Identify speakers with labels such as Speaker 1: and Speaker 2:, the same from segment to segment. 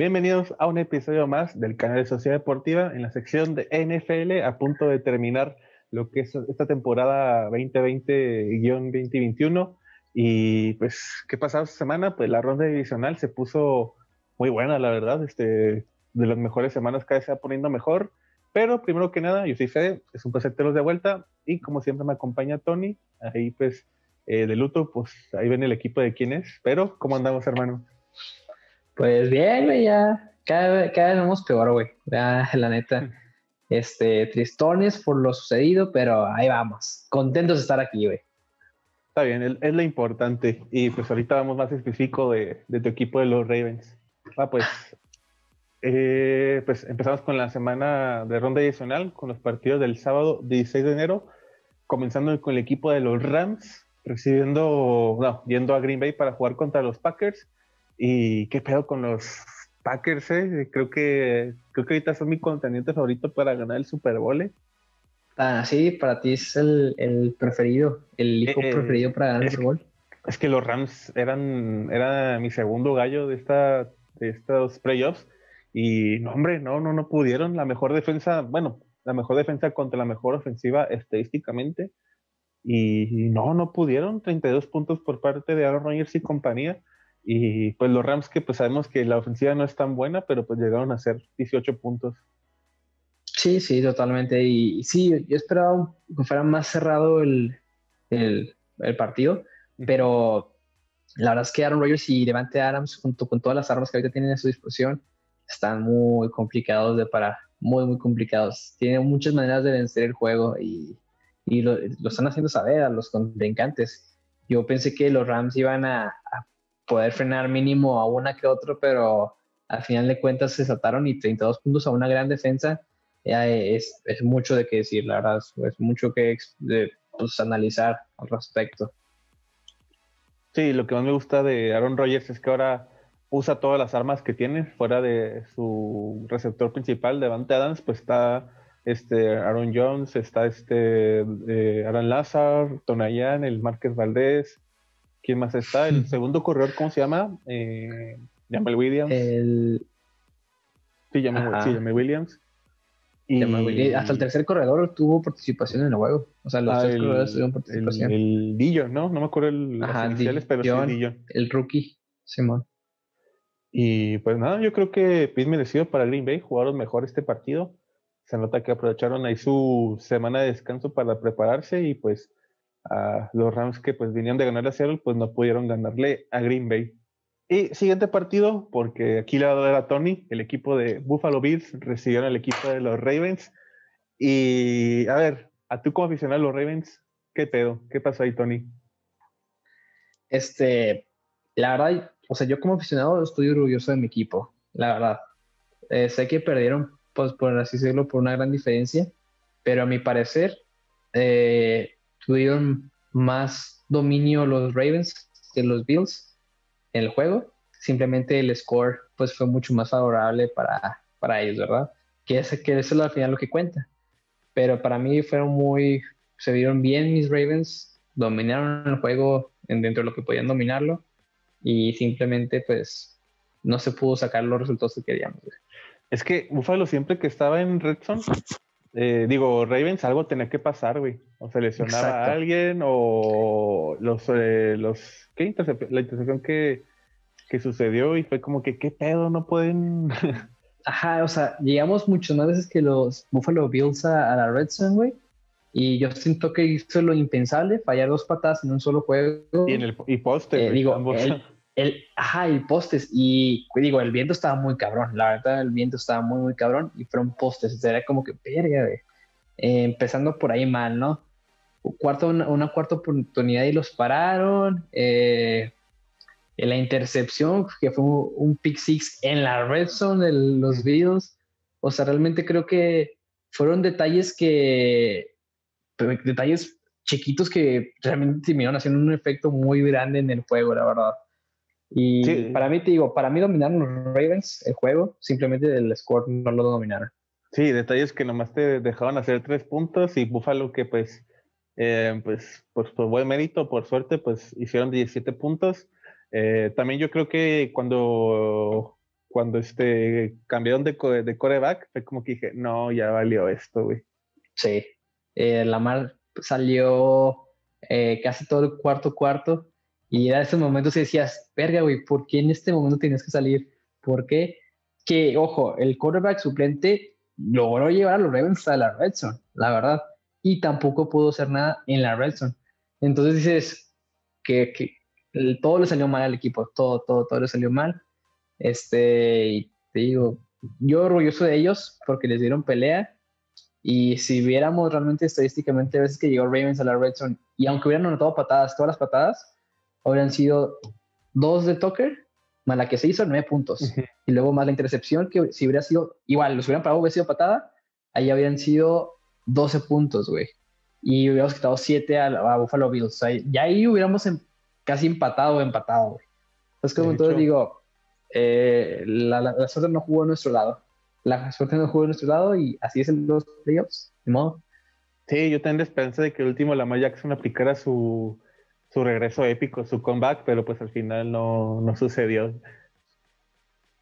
Speaker 1: Bienvenidos a un episodio más del canal de Sociedad Deportiva en la sección de NFL a punto de terminar lo que es esta temporada 2020-2021. Y pues, ¿qué pasado esta semana? Pues la ronda divisional se puso muy buena, la verdad. Este, de las mejores semanas cada vez se va poniendo mejor. Pero primero que nada, yo soy Fede, es un placer tenerlos de vuelta. Y como siempre me acompaña Tony, ahí pues eh, de luto, pues ahí ven el equipo de quién es. Pero, ¿cómo andamos, hermano?
Speaker 2: Pues bien, güey, ya cada, cada vez vamos peor, güey. Ya, la neta. Este, tristones por lo sucedido, pero ahí vamos. Contentos de estar aquí, güey.
Speaker 1: Está bien, es lo importante. Y pues ahorita vamos más específico de, de tu equipo de los Ravens. Ah, pues, eh, pues empezamos con la semana de ronda adicional, con los partidos del sábado 16 de enero, comenzando con el equipo de los Rams, recibiendo, no, yendo a Green Bay para jugar contra los Packers. Y qué pedo con los Packers, ¿eh? Creo que, creo que ahorita son mi contendiente favorito para ganar el Super Bowl. ¿eh?
Speaker 2: Ah, sí, para ti es el, el preferido, el hijo eh, eh, preferido para ganar el Super Bowl.
Speaker 1: Es que los Rams eran era mi segundo gallo de esta de estos playoffs y no hombre, no no no pudieron la mejor defensa, bueno, la mejor defensa contra la mejor ofensiva estadísticamente y, no no pudieron 32 puntos por parte de Aaron Rodgers y compañía y pues los Rams que pues sabemos que la ofensiva no es tan buena, pero pues llegaron a ser 18 puntos.
Speaker 2: Sí, sí, totalmente. Y, sí, yo esperaba que fuera más cerrado el, el, partido, pero la verdad es que Aaron Rodgers y Devante Adams, junto con todas las armas que ahorita tienen a su disposición, están muy complicados de parar, muy, muy complicados. Tienen muchas maneras de vencer el juego y, y lo, están haciendo saber a los contrincantes. Yo pensé que los Rams iban a, a poder frenar mínimo a una que otro, pero al final de cuentas se saltaron y 32 puntos a una gran defensa es, es, mucho de qué decir, la verdad, es, mucho que de, pues, analizar al respecto.
Speaker 1: Sí, lo que más me gusta de Aaron Rodgers es que ahora usa todas las armas que tiene, fuera de su receptor principal, Devante Adams, pues está este Aaron Jones, está este eh, Aaron Lazar, Tonayan, el Márquez Valdés, ¿Quién más está? El segundo corredor, ¿cómo se llama? Eh, Jamal Williams.
Speaker 2: El...
Speaker 1: Sí, Jamal, Williams.
Speaker 2: Y... Hasta el tercer corredor tuvo participación en el juego. O sea, los
Speaker 1: ah,
Speaker 2: tres corredores tuvieron participación.
Speaker 1: El, Dillo, ¿no? No me acuerdo el,
Speaker 2: Ajá, iniciales, pero sí Dillo. El rookie, Simón.
Speaker 1: Y pues nada, yo creo que me merecido para Green Bay. Jugaron mejor este partido. Se nota que aprovecharon ahí su semana de descanso para prepararse y pues a los Rams que pues vinieron de ganar a Seattle, pues no pudieron ganarle a Green Bay. Y siguiente partido, porque aquí le va a dar a Tony, el equipo de Buffalo Bills recibieron al equipo de los Ravens. Y a ver, a tú como aficionado a los Ravens, ¿qué pedo? ¿Qué pasó ahí, Tony?
Speaker 2: Este, la verdad, o sea, yo como aficionado estoy orgulloso de mi equipo, la verdad. Eh, sé que perdieron, pues por así decirlo, por una gran diferencia, pero a mi parecer, eh, tuvieron más dominio los Ravens que los Bills en el juego. Simplemente el score pues fue mucho más favorable para, para ellos, ¿verdad? Que, ese, que eso es al final lo que cuenta. Pero para mí fueron muy, se vieron bien mis Ravens, dominaron el juego dentro de lo que podían dominarlo y simplemente pues no se pudo sacar los resultados que queríamos.
Speaker 1: Es que Buffalo siempre que estaba en Red eh, digo, Ravens algo tenía que pasar, güey. O se lesionaba a alguien, o los, eh, los ¿qué la intercepción que, que sucedió y fue como que, ¿qué pedo? No pueden.
Speaker 2: Ajá, o sea, llegamos muchas más veces que los Buffalo Bills a, la Red Zone, güey. Y yo siento que hizo lo impensable, fallar dos patas en un solo juego.
Speaker 1: Y en el y poste,
Speaker 2: eh, digo, el, ajá, el postes. Y digo, el viento estaba muy cabrón. La verdad, el viento estaba muy, muy cabrón. Y fueron postes. Era como que, verga, eh, empezando por ahí mal, ¿no? Cuarto, una, cuarta oportunidad y los pararon. Eh, la intercepción, que fue un, pick six en la red zone de los videos. O sea, realmente creo que fueron detalles que. Detalles chiquitos que realmente terminaron haciendo un efecto muy grande en el juego, la verdad. Y para mí, te digo, para mí dominaron los Ravens el juego, simplemente el score no lo dominaron.
Speaker 1: Sí, detalles que nomás te dejaban hacer tres puntos y Buffalo que pues, eh, pues, pues por buen mérito, por suerte, pues hicieron 17 puntos. Eh, también yo creo que cuando cuando este cambiaron de, de coreback, fue como que dije, no, ya valió esto, güey.
Speaker 2: Sí, eh, Lamar salió eh, casi todo el cuarto cuarto y era esos momentos que decías, verga, güey, ¿por qué en este momento tienes que salir? ¿Por qué? Que, ojo, el quarterback suplente logró llevar a los Ravens a la red zone, la verdad, y tampoco pudo hacer nada en la red zone. Entonces dices que, que todo le salió mal al equipo, todo, todo, todo le salió mal. Este, te digo, yo orgulloso de ellos porque les dieron pelea. Y si viéramos realmente estadísticamente a veces que llegó Ravens a la red zone y aunque hubieran anotado patadas, todas las patadas, habrían sido dos de Tucker, más la que se hizo, nueve puntos. Y luego más la intercepción, que si hubiera sido igual, los hubieran pagado, hubiera sido patada, ahí habrían sido 12 puntos, güey. Y hubiéramos quitado siete a, Buffalo Bills. O ya ahí hubiéramos em, casi empatado o empatado, güey. Entonces, como entonces digo, eh, la, suerte no jugó a nuestro lado. La suerte no jugó a nuestro lado y así es en los playoffs, de modo.
Speaker 1: Sí, yo tengo la esperanza de que el último Lamar Jackson aplicara su, su regreso épico, su comeback, pero pues al final no, no sucedió.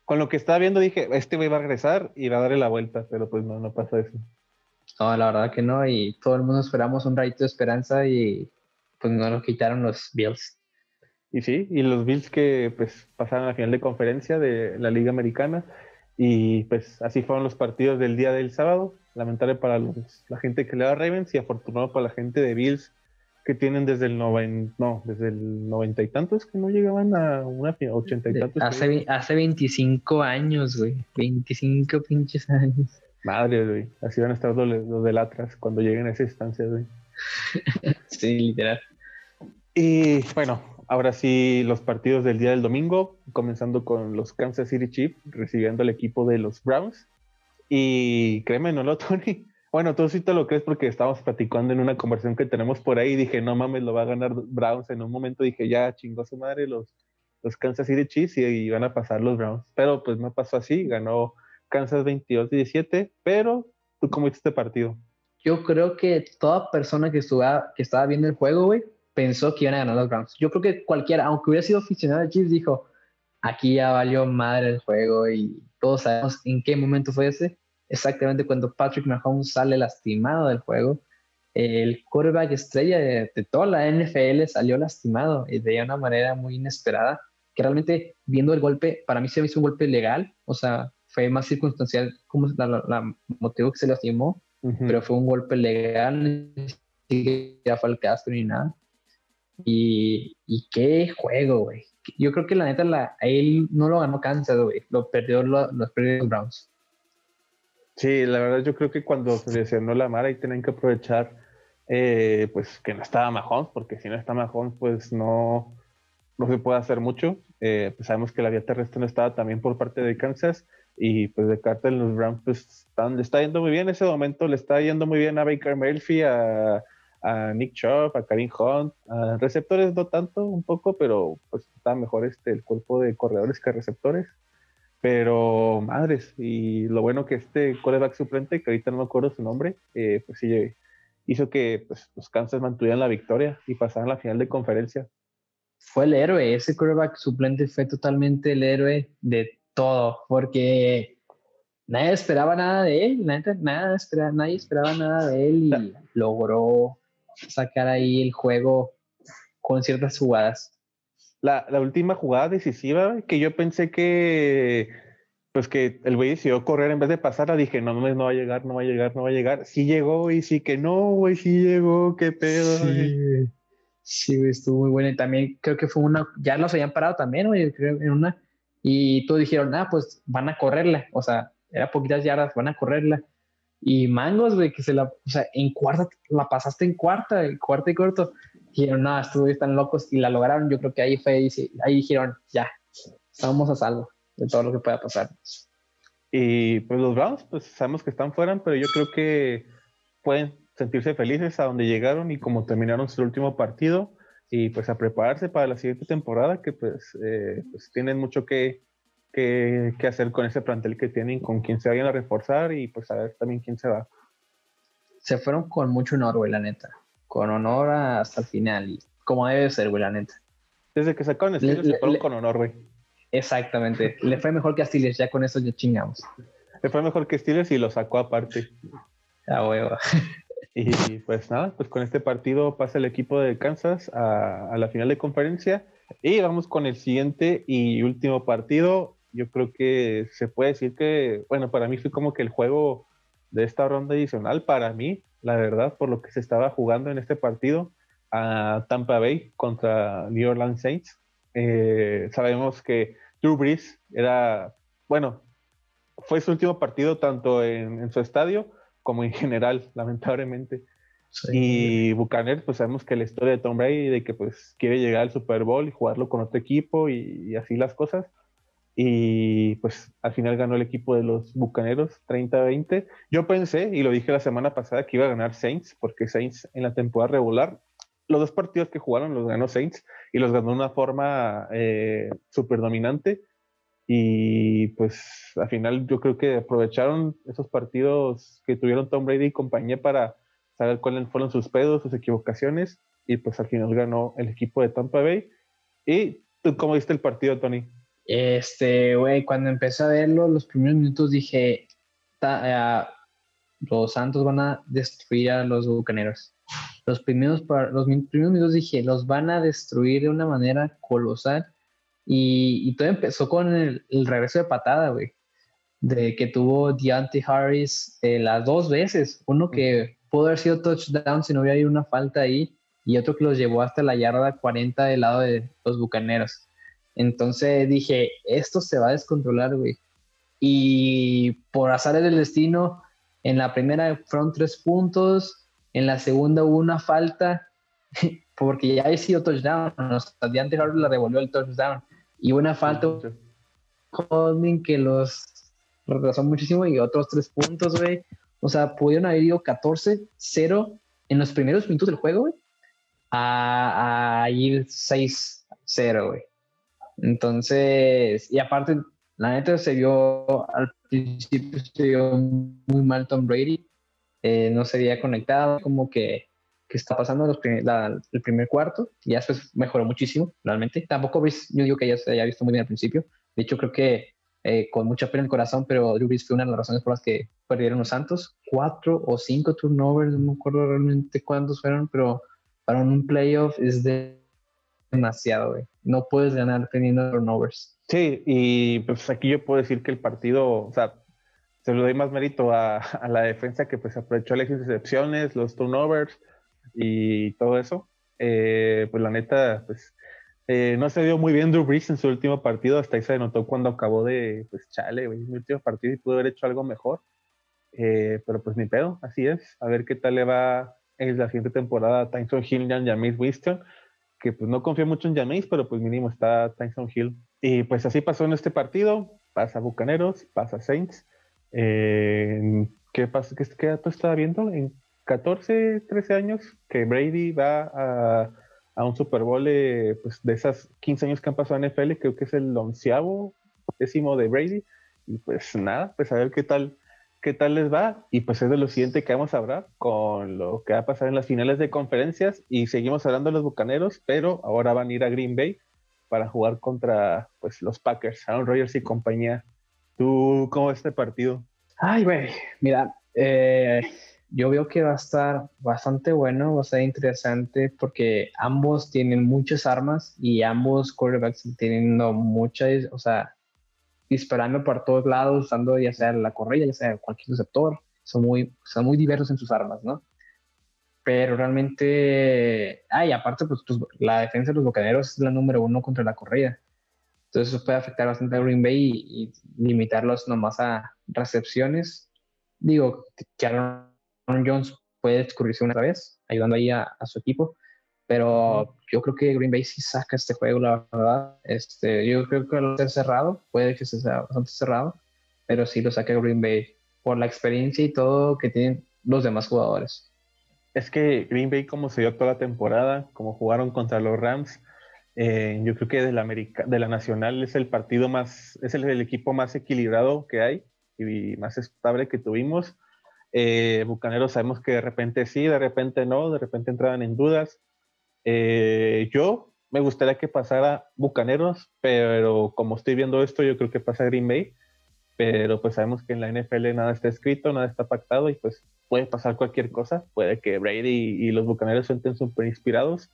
Speaker 1: Con lo que estaba viendo dije, este güey va a regresar y va a darle la vuelta, pero pues no, no pasa eso.
Speaker 2: No, la verdad que no, y todo el mundo esperamos un rayito de esperanza y pues no lo quitaron los Bills.
Speaker 1: Y sí, y los Bills que pues pasaron a la final de conferencia de la Liga Americana. Y pues así fueron los partidos del día del sábado. Lamentable para la gente que le da Ravens y afortunado para la gente de Bills que tienen desde el noven, no, desde el noventa y tantos que no llegaban a una ochenta y tantos.
Speaker 2: Hace, hace 25 años, güey. 25 pinches años.
Speaker 1: Madre, güey. Así van a estar los, los del Atlas cuando lleguen a esa instancia, güey.
Speaker 2: sí, literal.
Speaker 1: Y bueno, Ahora sí, los partidos del día del domingo, comenzando con los Kansas City Chiefs recibiendo al equipo de los Browns. Y créeme, no lo, Tony. Bueno, tú sí te lo crees porque estábamos platicando en una conversación que tenemos por ahí. Dije, no mames, lo va a ganar Browns. En un momento dije, ya chingó su madre los, los Kansas City Chiefs y, y van a pasar los Browns. Pero pues no pasó así. Ganó Kansas 22-17. Pero, ¿tú cómo viste este partido?
Speaker 2: Yo creo que toda persona que, estuva, que estaba viendo el juego, güey, pensó que iban a ganar los Browns. Yo creo que cualquiera, aunque hubiera sido aficionado de Chiefs, dijo, aquí ya valió madre el juego y todos sabemos en qué momento fue ese. Exactamente cuando Patrick Mahomes sale lastimado del juego. El quarterback estrella de, toda la NFL salió lastimado y de una manera muy inesperada, que realmente viendo el golpe, para mí se me hizo un golpe legal, o sea, fue más circunstancial como la, motivo que se lastimó, pero fue un golpe legal, ni ya fue Castro ni nada. Y, qué juego, güey. Yo creo que la neta, la, a él no lo ganó Kansas, güey. Lo perdió los, los Browns.
Speaker 1: Sí, la verdad yo creo que cuando se lesionó la Mara y tenían que aprovechar eh, pues que no estaba Mahomes, porque si no está Mahomes, pues no, no se puede hacer mucho. Eh, pues sabemos que la vía terrestre no estaba también por parte de Kansas y pues de Carter los Browns pues están, le está yendo muy bien en ese momento, le está yendo muy bien a Baker Murphy, a, a Nick Chubb, a Karim Hunt, a receptores no tanto, un poco, pero pues está mejor este, el cuerpo de corredores que receptores. Pero madres, y lo bueno que este quarterback suplente, que ahorita no me acuerdo su nombre, eh, pues sí hizo que pues, los Kansas mantuvieran la victoria y pasaran a la final de conferencia.
Speaker 2: Fue el héroe, ese quarterback suplente fue totalmente el héroe de todo, porque nadie esperaba nada de él, nada, nada nadie esperaba nada de él y logró sacar ahí el juego con ciertas jugadas.
Speaker 1: La, última jugada decisiva que yo pensé que pues que el güey decidió correr en vez de pasarla, dije, no, no, no va a llegar, no va a llegar, no va a llegar. Sí llegó y sí que no, güey, sí llegó, qué pedo.
Speaker 2: Sí, sí estuvo muy bueno. Y también creo que fue una, ya los habían parado también, güey, creo, en una. Y todos dijeron, ah, pues van a correrla. O sea, era poquitas yardas, van a correrla. Y Mangos, güey, que se la, o sea, en cuarta, la pasaste en cuarta, en cuarta y corto. Dijeron, no, estuvieron tan locos y la lograron. Yo creo que ahí fue, ahí dijeron, ya, estamos a salvo de todo lo que pueda pasar.
Speaker 1: Y pues los Browns, pues sabemos que están fuera, pero yo creo que pueden sentirse felices a donde llegaron y como terminaron su último partido y pues a prepararse para la siguiente temporada que pues, eh, pues tienen mucho que, qué, hacer con ese plantel que tienen, con quién se vayan a reforzar y pues a ver también quién se va.
Speaker 2: Se fueron con mucho honor, güey, la neta. Con honor hasta el final y como debe ser, güey, la neta.
Speaker 1: Desde que sacaron el estilo se fueron con honor, güey.
Speaker 2: Exactamente. Le fue mejor que a Steelers, ya con eso ya chingamos.
Speaker 1: Le fue mejor que Steelers y lo sacó aparte.
Speaker 2: A huevo.
Speaker 1: Y pues nada, pues con este partido pasa el equipo de Kansas a, a, la final de conferencia. Y vamos con el siguiente y último partido. Yo creo que se puede decir que, bueno, para mí fue como que el juego de esta ronda adicional, para mí, la verdad, por lo que se estaba jugando en este partido a Tampa Bay contra New Orleans Saints. Eh, sabemos que Drew Brees era, bueno, fue su último partido tanto en, su estadio como en general, lamentablemente. Y Bucaner, pues sabemos que la historia de Tom Brady, de que pues quiere llegar al Super Bowl y jugarlo con otro equipo y, así las cosas. Y pues al final ganó el equipo de los Bucaneros 30-20. Yo pensé, y lo dije la semana pasada, que iba a ganar Saints, porque Saints en la temporada regular los dos partidos que jugaron los ganó Saints y los ganó de una forma eh, súper dominante. Y pues al final yo creo que aprovecharon esos partidos que tuvieron Tom Brady y compañía para saber cuáles fueron sus pedos, sus equivocaciones. Y pues al final ganó el equipo de Tampa Bay. ¿Y tú cómo viste el partido, Tony?
Speaker 2: Este, güey, cuando empecé a verlo, los primeros minutos dije, eh, los Santos van a destruir a los Bucaneros los primeros, los primeros minutos dije, los van a destruir de una manera colosal. Y, todo empezó con el, regreso de patada, güey. De que tuvo Deontay Harris eh, las dos veces. Uno que pudo haber sido touchdown si no hubiera habido una falta ahí. Y otro que los llevó hasta la yarda 40 del lado de los bucaneros. Entonces dije, esto se va a descontrolar, güey. Y por azar del destino, en la primera fueron tres puntos, en la segunda hubo una falta porque ya había sido touchdown. O sea, de antes la devolvió el touchdown. Y una falta holding que los retrasó muchísimo y otros tres puntos, güey. O sea, pudieron haber ido 14-0 en los primeros minutos del juego, güey, a, a ir 6-0, güey. Entonces, y aparte, la neta se vio al principio se vio muy mal Tom Brady eh, no se había conectado, como que, que está pasando los el primer cuarto, y ya después mejoró muchísimo, realmente. Tampoco yo digo que ya se haya visto muy bien al principio, de hecho creo que eh, con mucha pena en el corazón, pero Drew Brees fue una de las razones por las que perdieron los Santos. Cuatro o cinco turnovers, no me acuerdo realmente cuántos fueron, pero para un playoff es de demasiado, güey. No puedes ganar teniendo turnovers.
Speaker 1: Sí, y pues aquí yo puedo decir que el partido, o sea, se lo doy más mérito a, la defensa que pues aprovechó las intercepciones, los turnovers y todo eso. Eh, pues la neta, pues eh, no se vio muy bien Drew Brees en su último partido, hasta ahí se notó cuando acabó de, pues chale, güey, mi último partido y pudo haber hecho algo mejor. Eh, pero pues ni pedo, así es. A ver qué tal le va en la siguiente temporada a Tyson Hill y a James Winston, que pues no confío mucho en James, pero pues mínimo está Tyson Hill. Y pues así pasó en este partido, pasa Bucaneros, pasa Saints. Eh, ¿qué, pasa, qué, ¿Qué dato estaba viendo? En 14, 13 años que Brady va a, a un Super Bowl pues, de esas 15 años que han pasado en NFL, creo que es el onceavo décimo de Brady. Y pues nada, pues a ver qué tal, qué tal les va. Y pues es de lo siguiente que vamos a hablar con lo que va a pasar en las finales de conferencias. Y seguimos hablando de los Bucaneros, pero ahora van a ir a Green Bay para jugar contra pues, los Packers, Aaron Rodgers y compañía. ¿Tú cómo ves este partido?
Speaker 2: Ay, güey, mira, eh, yo veo que va a estar bastante bueno, va a ser interesante porque ambos tienen muchas armas y ambos quarterbacks teniendo muchas, o sea, disparando por todos lados, usando ya sea la correa, ya sea cualquier receptor, son muy, son muy diversos en sus armas, ¿no? Pero realmente, ay, aparte, pues, pues la defensa de los bocaneros es la número uno contra la correa. Entonces eso puede afectar bastante a Green Bay y, limitarlos nomás a recepciones. Digo, que Aaron Jones puede descubrirse una vez, ayudando ahí a, su equipo, pero yo creo que Green Bay sí saca este juego, la verdad. Este, yo creo que lo esté cerrado, puede que sea bastante cerrado, pero sí lo saca Green Bay por la experiencia y todo que tienen los demás jugadores.
Speaker 1: Es que Green Bay, como se dio toda la temporada, como jugaron contra los Rams, eh, yo creo que de la, América, de la Nacional es el partido más, es el, equipo más equilibrado que hay y más estable que tuvimos. Eh, Bucaneros sabemos que de repente sí, de repente no, de repente entraban en dudas. Eh, yo me gustaría que pasara Bucaneros, pero como estoy viendo esto, yo creo que pasa Green Bay. Pero pues sabemos que en la NFL nada está escrito, nada está pactado y pues puede pasar cualquier cosa. Puede que Brady y los Bucaneros estén súper inspirados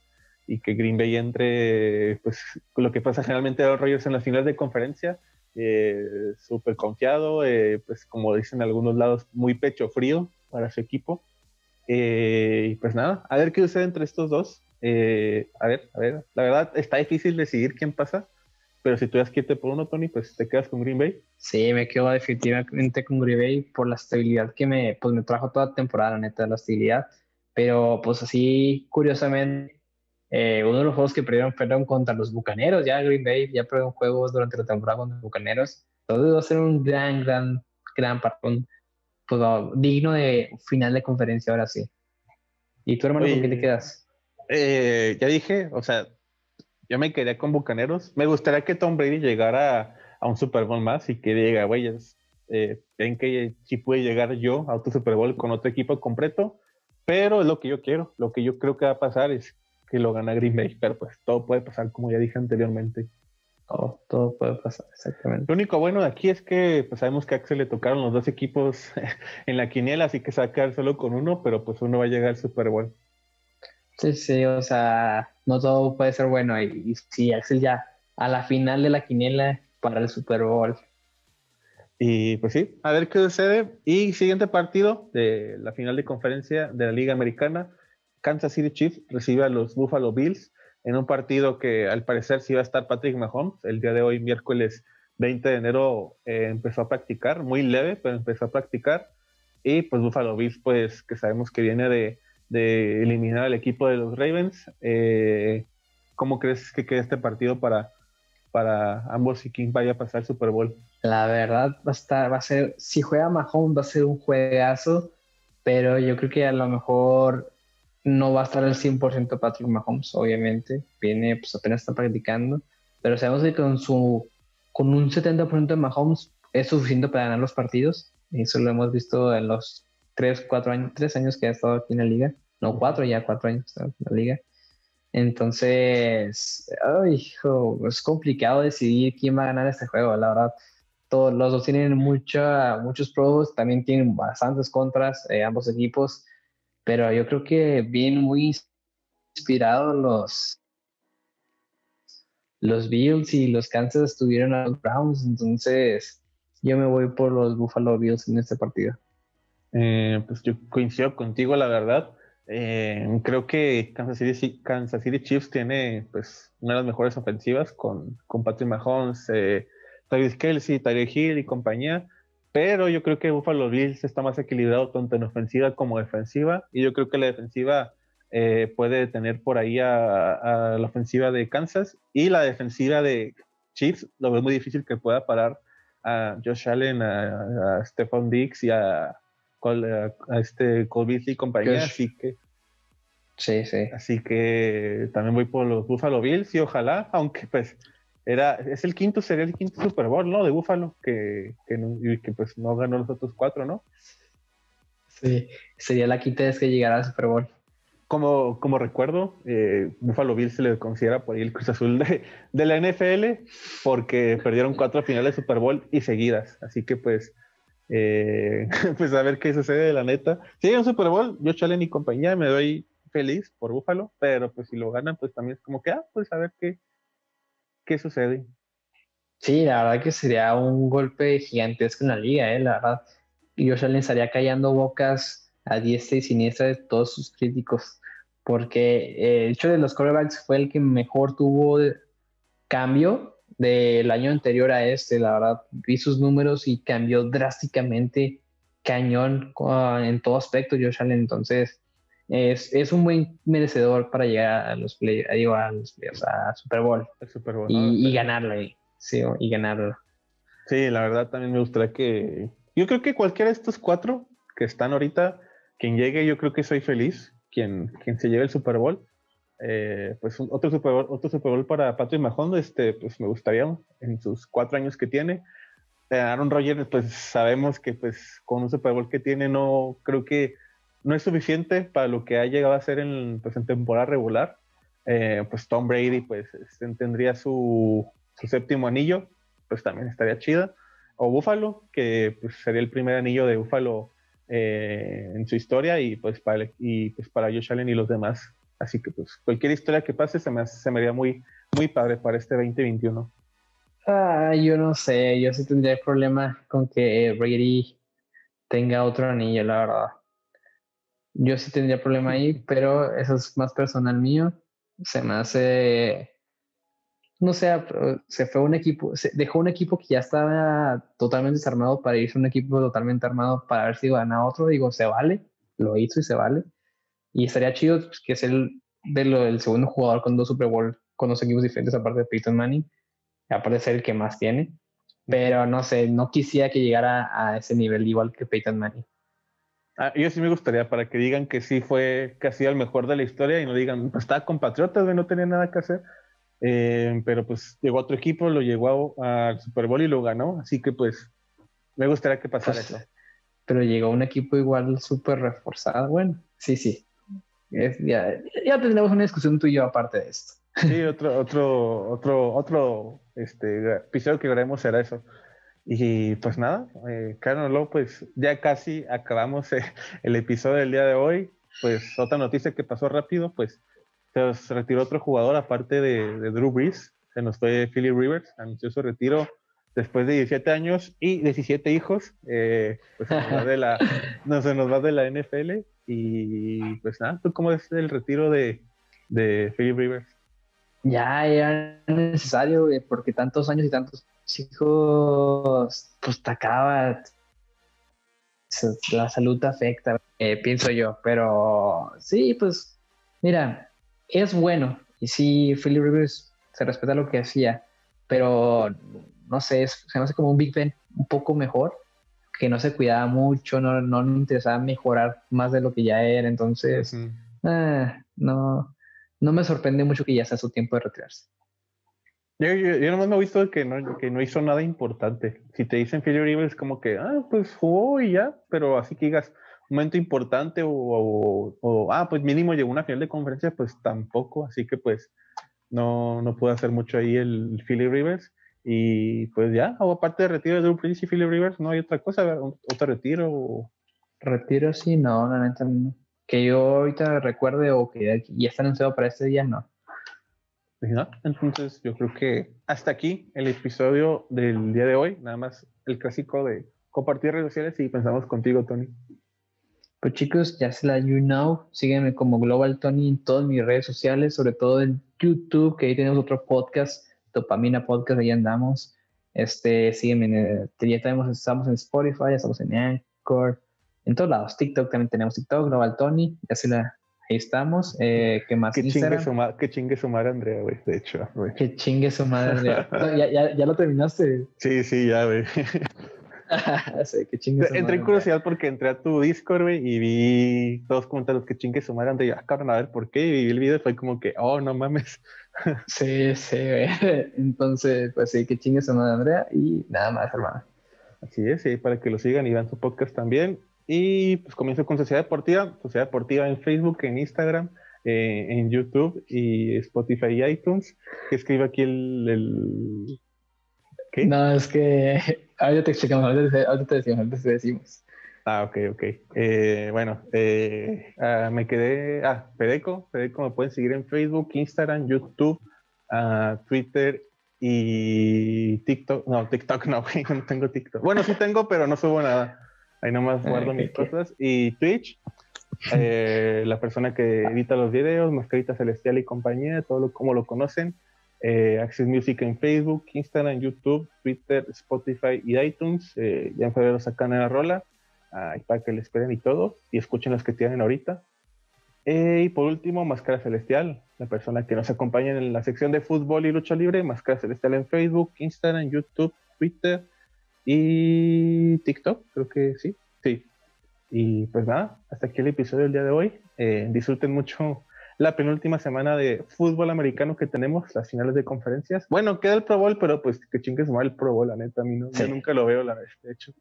Speaker 1: y que Green Bay entre, pues lo que pasa generalmente a los Rogers en las finales de conferencia, eh, súper confiado, eh, pues como dicen algunos lados, muy pecho frío para su equipo. Eh, y pues nada, a ver qué sucede entre estos dos. Eh, a ver, a ver, la verdad está difícil decidir quién pasa, pero si tú ya quieto por uno, Tony, pues te quedas con Green Bay.
Speaker 2: Sí, me quedo definitivamente con Green Bay por la estabilidad que me, pues, me trajo toda la temporada, neta, la estabilidad. Pero pues así, curiosamente, eh, uno de los juegos que perdieron fueron contra los Bucaneros, ya Green Bay ya perdieron juegos durante la temporada contra los Bucaneros. Entonces va a ser un gran, gran, gran partido, pues, digno de final de conferencia ahora sí. ¿Y tu hermano con qué te quedas?
Speaker 1: Eh, ya dije, o sea, yo me quedé con Bucaneros. Me gustaría que Tom Brady llegara a, un Super Bowl más y que diga, güey, eh, ven que sí puede llegar yo a otro Super Bowl con otro equipo completo, pero es lo que yo quiero. Lo que yo creo que va a pasar es que lo gana Green Bay, pero pues todo puede pasar, como ya dije anteriormente.
Speaker 2: Todo, todo puede pasar, exactamente.
Speaker 1: Lo único bueno de aquí es que pues sabemos que a Axel le tocaron los dos equipos en la quiniela, así que se va a quedar solo con uno, pero pues uno va a llegar al Super Bowl.
Speaker 2: Sí, sí, o sea, no todo puede ser bueno. Y, sí, Axel ya a la final de la quiniela para el Super Bowl.
Speaker 1: Y pues sí, a ver qué sucede. Y siguiente partido de la final de conferencia de la Liga Americana, Kansas City Chiefs recibe a los Buffalo Bills en un partido que al parecer sí va a estar Patrick Mahomes. El día de hoy, miércoles 20 de enero, eh, empezó a practicar, muy leve, pero empezó a practicar. Y pues Buffalo Bills, pues que sabemos que viene de eliminar al equipo de los Ravens. Eh, ¿Cómo crees que queda este partido para, para ambos y quién vaya a pasar el Super Bowl?
Speaker 2: La verdad va a estar, va a ser, si juega Mahomes va a ser un juegazo, pero yo creo que a lo mejor no va a estar al 100% Patrick Mahomes, obviamente, viene, pues apenas está practicando, pero sabemos que con su, con un 70% de Mahomes es suficiente para ganar los partidos, eso lo hemos visto en los tres, cuatro años, tres años que ha estado aquí en la liga, no cuatro, ya cuatro años que está en la liga. Entonces, es complicado decidir quién va a ganar este juego, la verdad. Todos los dos tienen mucha, muchos pros, también tienen bastantes contras, eh, ambos equipos, pero yo creo que bien muy inspirados los, los Bills y los Kansas estuvieron a los Browns, entonces yo me voy por los Buffalo Bills en este partido.
Speaker 1: Eh, pues yo coincido contigo, la verdad. Eh, creo que Kansas City, Kansas City Chiefs tiene pues una de las mejores ofensivas con, con Patrick Mahomes, eh, Travis Kelsey, Tyreek Hill y compañía. Pero yo creo que Buffalo Bills está más equilibrado tanto en ofensiva como defensiva. Y yo creo que la defensiva eh, puede tener por ahí a, la ofensiva de Kansas. Y la defensiva de Chiefs lo veo muy difícil que pueda parar a Josh Allen, a, a Stephon Diggs y a, a, este Cole y compañía, así que
Speaker 2: sí, sí.
Speaker 1: Así que también voy por los Buffalo Bills y ojalá, aunque pues era, es el quinto, sería el quinto Super Bowl, ¿no? De Buffalo, que, que, que pues no ganó los otros cuatro, ¿no?
Speaker 2: Sí, sería la quinta vez que llegara al Super Bowl.
Speaker 1: Como, como recuerdo, eh, Buffalo Bills se le considera por ahí el Cruz Azul de, de la NFL porque perdieron cuatro finales de Super Bowl y seguidas. Así que pues eh, pues a ver qué sucede, la neta. Si hay un Super Bowl, yo Chalen y compañía me doy feliz por Búfalo, pero pues si lo ganan, pues también es como que, ah, pues a ver qué, qué sucede.
Speaker 2: Sí, la verdad que sería un golpe gigantesco en la liga, ¿eh? la verdad. Yo Allen estaría callando bocas a diestra y siniestra de todos sus críticos, porque eh, el hecho de los quarterbacks fue el que mejor tuvo cambio del año anterior a este, la verdad, vi sus números y cambió drásticamente cañón en todo aspecto Josh Allen, entonces es, un buen merecedor para llegar a los play, digo, a, los a Super Bowl, y, ganarlo, sí, y ganarlo.
Speaker 1: Sí, la verdad también me gustaría que, yo creo que cualquiera de estos cuatro que están ahorita, quien llegue, yo creo que soy feliz, quien, quien se lleve el Super Bowl, eh, pues otro Super, Bowl, otro Super Bowl para Patrick Mahomes, este, pues me gustaría en sus cuatro años que tiene. Eh, Aaron Rodgers, pues sabemos que pues con un Super Bowl que tiene no creo que no es suficiente para lo que ha llegado a ser en, pues, en temporada regular. eh, pues Tom Brady pues este, tendría su, séptimo anillo, pues también estaría chida. O Buffalo, que pues, sería el primer anillo de Buffalo eh, en su historia y pues, para, y pues para Josh Allen y los demás. Así que pues cualquier historia que pase se me, se me haría muy, muy padre para este 2021.
Speaker 2: Ah, yo no sé, yo sí tendría problema con que Brady tenga otro anillo, la verdad. Yo sí tendría problema ahí, pero eso es más personal mío. Se me hace, no sé, se fue un equipo, se dejó un equipo que ya estaba totalmente desarmado para irse a un equipo totalmente armado para ver si gana otro. Digo, se vale, lo hizo y se vale. Y estaría chido pues, que es el, de lo, el segundo jugador con dos Super Bowl con dos equipos diferentes, aparte de Peyton Manning, aparte de ser el que más tiene. Pero no sé, no quisiera que llegara a ese nivel igual que Peyton Manning.
Speaker 1: Ah, yo sí me gustaría para que digan que sí fue casi el mejor de la historia y no digan, pues estaba con Patriotas, no tenía nada que hacer. Eh, pero pues llegó otro equipo, lo llevó al Super Bowl y lo ganó. Así que pues me gustaría que pasara pues, eso.
Speaker 2: Pero llegó un equipo igual súper reforzado. Bueno, sí, sí. ya, ya tendremos una discusión tú y yo aparte de esto.
Speaker 1: Sí, otro, otro, otro, otro este, episodio que veremos será eso. Y pues nada, eh, Carlos, pues ya casi acabamos eh, el episodio del día de hoy. Pues otra noticia que pasó rápido, pues se retiró otro jugador aparte de, de Drew Brees, se nos fue Philly Rivers, anunció su retiro después de 17 años y 17 hijos, eh, pues se nos, va de la, no, se nos va de la NFL y pues nada, ¿tú cómo es el retiro de, de Philly Rivers?
Speaker 2: Ya era necesario, porque tantos años y tantos hijos, pues te acaba, la salud te afecta, eh, pienso yo, pero sí, pues mira, es bueno, y sí, Philly Rivers se respeta lo que hacía, pero no sé, se me hace como un Big Ben un poco mejor, que no se cuidaba mucho, no, no le interesaba mejorar más de lo que ya era, entonces, ah, no, no me sorprende mucho que ya sea su tiempo de retirarse.
Speaker 1: Yo, yo, nomás me he visto que no, que no hizo nada importante. Si te dicen Philly Rivers, como que, ah, pues jugó y ya, pero así que digas, momento importante o, o, ah, pues mínimo llegó una final de conferencia, pues tampoco, así que pues no, no puede hacer mucho ahí el, Philly Rivers. Y pues ya, o aparte de retiro de Drew Prince y Philly Rivers, no hay otra cosa, otro retiro.
Speaker 2: Retiro sí, no, la neta no que yo ahorita recuerde o que ya está anunciado para este día, no.
Speaker 1: Entonces yo creo que hasta aquí el episodio del día de hoy, nada más el clásico de compartir redes sociales y pensamos contigo, Tony.
Speaker 2: Pues chicos, ya se la you know, sígueme como Global Tony en todas mis redes sociales, sobre todo en YouTube, que ahí tenemos otro podcast, Dopamina Podcast, ahí andamos. Este, sígueme, ya tenemos, estamos en Spotify, estamos en Anchor, en todos lados. TikTok también tenemos TikTok, Global Tony, ya se la, ahí estamos. Eh, ¿Qué más?
Speaker 1: Que chingue, su que chingue su madre, Andrea, güey, de hecho.
Speaker 2: Que chingue su madre, Andrea. ¿Ya, ya, ya, lo terminaste?
Speaker 1: Sí, sí, ya, güey.
Speaker 2: sí, que chingue su
Speaker 1: Entré en curiosidad porque entré a tu Discord, güey, y vi todos comentarios que chingue su madre, Andrea. Y yo, ah, cabrón, a ver por qué. Y vi el video y fue como que, oh, no mames.
Speaker 2: sí, sí, güey. Entonces, pues sí, que chingue su madre, Andrea. Y nada más, hermano.
Speaker 1: Así es, sí, para que lo sigan y vean su podcast también. Y pues comienzo con Sociedad Deportiva, Sociedad Deportiva en Facebook, en Instagram, eh, en YouTube y Spotify y iTunes. ¿Qué escribe aquí el, el...
Speaker 2: ¿Qué? No, es que ahorita te explicamos, ahorita te, decimos, ahorita te decimos.
Speaker 1: Ah, ok, ok. Eh, bueno, eh, ah, me quedé. Ah, Pedeco. Pedeco me pueden seguir en Facebook, Instagram, YouTube, ah, Twitter y TikTok. No, TikTok no, no tengo TikTok. Bueno, sí tengo, pero no subo nada. Ahí nomás ah, guardo mis cosas. Y Twitch, eh, la persona que edita los videos, Mascarita Celestial y compañía, todo lo, como lo conocen. Eh, Access Music en Facebook, Instagram, YouTube, Twitter, Spotify y iTunes. Eh, ya en febrero sacan la rola. para que le esperen y todo. Y escuchen las que tienen ahorita. y por último, Máscara Celestial, la persona que nos acompaña en la sección de fútbol y lucha libre. Máscara Celestial en Facebook, Instagram, YouTube, Twitter y TikTok, creo que sí, sí. Y pues nada, hasta aquí el episodio del día de hoy. Eh, disfruten mucho la penúltima semana de fútbol americano que tenemos, las finales de conferencias. Bueno, queda el Pro Bowl, pero pues que chingues mal el Pro Bowl, la neta, a mí no, yo nunca lo veo, la de hecho.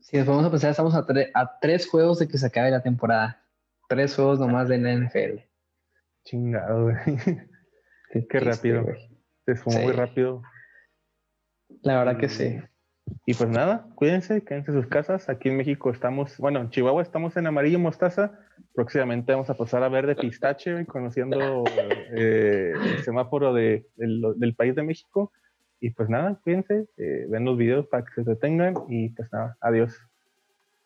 Speaker 2: Si nos vamos a pensar, estamos a, a, tres juegos de que se acabe la temporada. Tres juegos nomás de la NFL.
Speaker 1: Chingado, güey. Qué, rápido. Se fue muy rápido.
Speaker 2: La verdad que sí.
Speaker 1: Y pues nada, cuídense, quédense en sus casas. Aquí en México estamos, bueno, en Chihuahua estamos en amarillo mostaza. Próximamente vamos a pasar a verde pistache, conociendo eh, el semáforo de, del, país de México. Y pues nada, cuídense, eh, ven los videos para que se detengan y pues nada, adiós.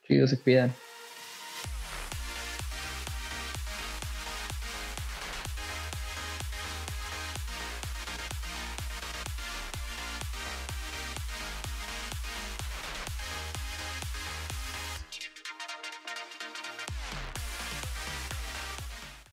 Speaker 2: Chido, se cuidan.